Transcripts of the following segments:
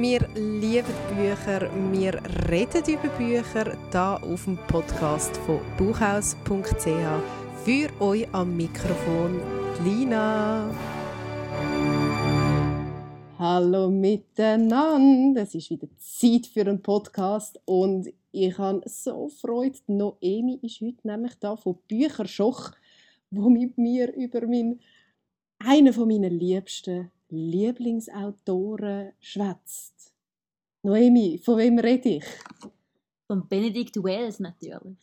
Wir lieben Bücher, wir reden über Bücher da auf dem Podcast von buchhaus.ch. Für euch am Mikrofon Lina. Hallo miteinander, es ist wieder Zeit für einen Podcast und ich habe so Freude. Noemi ist heute nämlich da von Bücherschoch, wo mit mir über mein, einen von meinen liebsten Lieblingsautoren schwätzt. Noemi, von wem rede ich? Von Benedict Wells natürlich.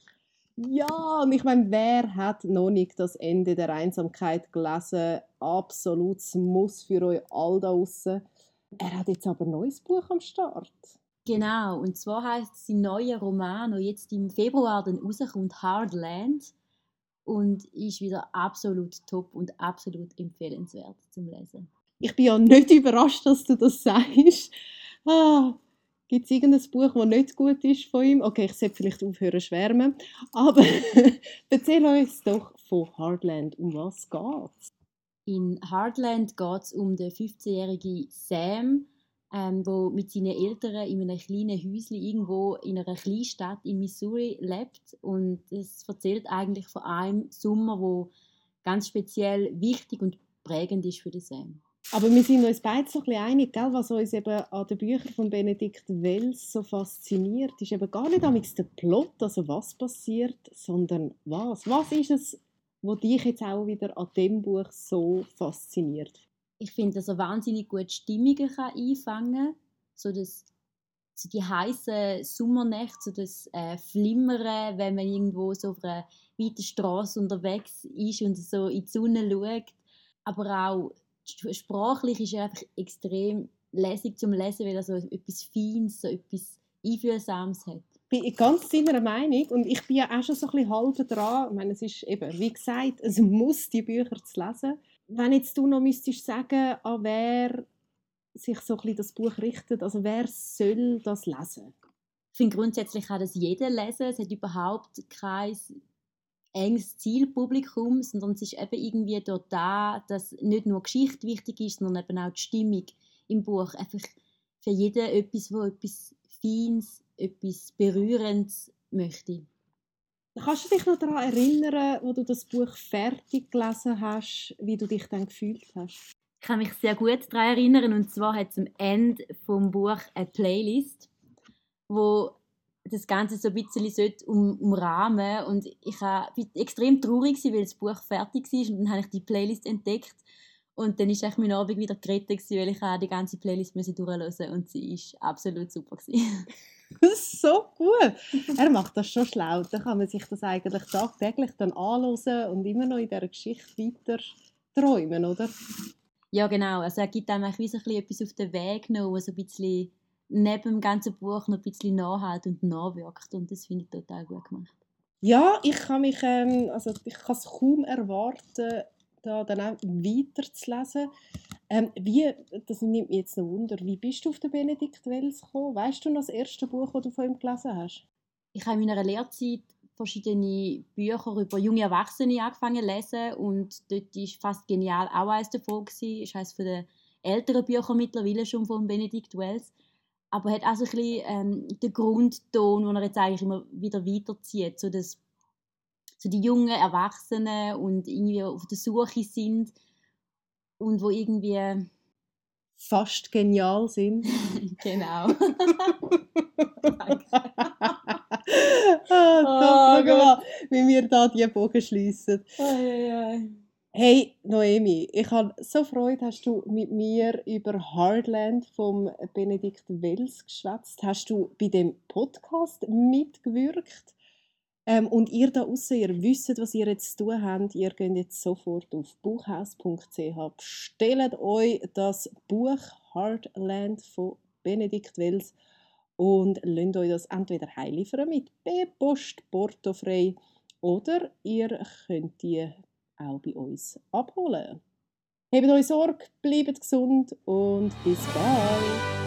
Ja, und ich meine, wer hat noch nicht das Ende der Einsamkeit gelesen? Absolutes Muss für euch all da draussen. Er hat jetzt aber ein neues Buch am Start. Genau, und zwar heißt sein neuer Roman, der jetzt im Februar dann rauskommt, Hardland. Und ist wieder absolut top und absolut empfehlenswert zum Lesen. Ich bin ja nicht überrascht, dass du das sagst. Ah, Gibt es irgendein Buch, das nicht gut ist von ihm? Okay, ich sollte vielleicht aufhören zu schwärmen. Aber erzähl uns doch von Hardland. Um was geht's? In Hardland geht es um den 15-jährigen Sam, ähm, wo mit seinen Eltern in einem kleinen Häuschen irgendwo in einer Kleinstadt in Missouri lebt. Und es erzählt eigentlich von einem Sommer, wo ganz speziell wichtig und prägend ist für den Sam. Aber wir sind uns beide so ein einig, gell? was uns eben an den Büchern von Benedikt Wells so fasziniert, ist eben gar nicht der Plot, also was passiert, sondern was. Was ist es, was dich jetzt auch wieder an dem Buch so fasziniert? Ich finde, dass er wahnsinnig gut Stimmungen kann einfangen kann, so so die heißen Sommernächte, so das äh, Flimmern, wenn man irgendwo so auf einer weiten Straße unterwegs ist und so in die Sonne schaut, aber auch sprachlich ist er einfach extrem lässig zum Lesen, weil er so etwas Feines, so etwas Einfühlsames hat. Ich bin ganz deiner Meinung und ich bin ja auch schon so ein bisschen halb dran. Ich meine, es ist eben, wie gesagt, es muss die Bücher zu lesen. Wenn jetzt du noch müsstest sagen, an wer sich so ein das Buch richtet, also wer soll das lesen? Ich finde grundsätzlich kann das jeder lesen. Es hat überhaupt kein enges Zielpublikum, sondern es ist eben irgendwie dort da, dass nicht nur Geschichte wichtig ist, sondern eben auch die Stimmung im Buch. Einfach für jeden etwas, wo etwas Feines, etwas Berührendes möchte. Kannst du dich noch daran erinnern, wo du das Buch fertig gelesen hast, wie du dich dann gefühlt hast? Ich kann mich sehr gut daran erinnern und zwar hat am Ende vom Buch eine Playlist, wo das Ganze so ein bisschen um, umrahmen und ich war extrem traurig, weil das Buch fertig war und dann habe ich die Playlist entdeckt und dann war mein Abend wieder gerettet, weil ich die ganze Playlist durchhören und sie war absolut super. das ist so gut. Er macht das schon schlau. Dann kann man sich das eigentlich tagtäglich dann anhören und immer noch in dieser Geschichte weiter träumen, oder? Ja, genau. Also er gibt einem wie so ein bisschen etwas auf den Weg noch, was so ein bisschen neben dem ganzen Buch noch ein bisschen nachhält und nachwirkt. Und das finde ich total gut gemacht. Ja, ich kann mich, ähm, also ich kann es kaum erwarten, da dann auch weiterzulesen. Ähm, wie, das nimmt mich jetzt noch Wunder, wie bist du auf den Benedikt Wells gekommen? Weißt du noch das erste Buch, das du von ihm gelesen hast? Ich habe in meiner Lehrzeit verschiedene Bücher über junge Erwachsene angefangen zu lesen und dort war fast genial auch eines davon. Gewesen. Das heisst von den älteren Büchern mittlerweile schon von Benedikt Wells aber hat auch so ein bisschen ähm, den Grundton, den er jetzt eigentlich immer wieder weiterzieht, so dass so die jungen Erwachsenen und irgendwie auf der Suche sind und wo irgendwie fast genial sind. genau. ah, oh, mal, wie wir da die Bogen schließen. Oh. Hey Noemi, ich habe so Freude, hast du mit mir über Hardland vom Benedikt Wells geschwätzt. Hast du bei dem Podcast mitgewirkt? Ähm, und ihr da außen, ihr wisst, was ihr jetzt zu tun habt. Ihr geht jetzt sofort auf buchhaus.ch, bestellt euch das Buch Hardland von Benedikt Wells und lasst euch das entweder heimliefern mit B-Post, portofrei oder ihr könnt die auch bei uns abholen. Habt euch Sorge, bleibt gesund und bis bald!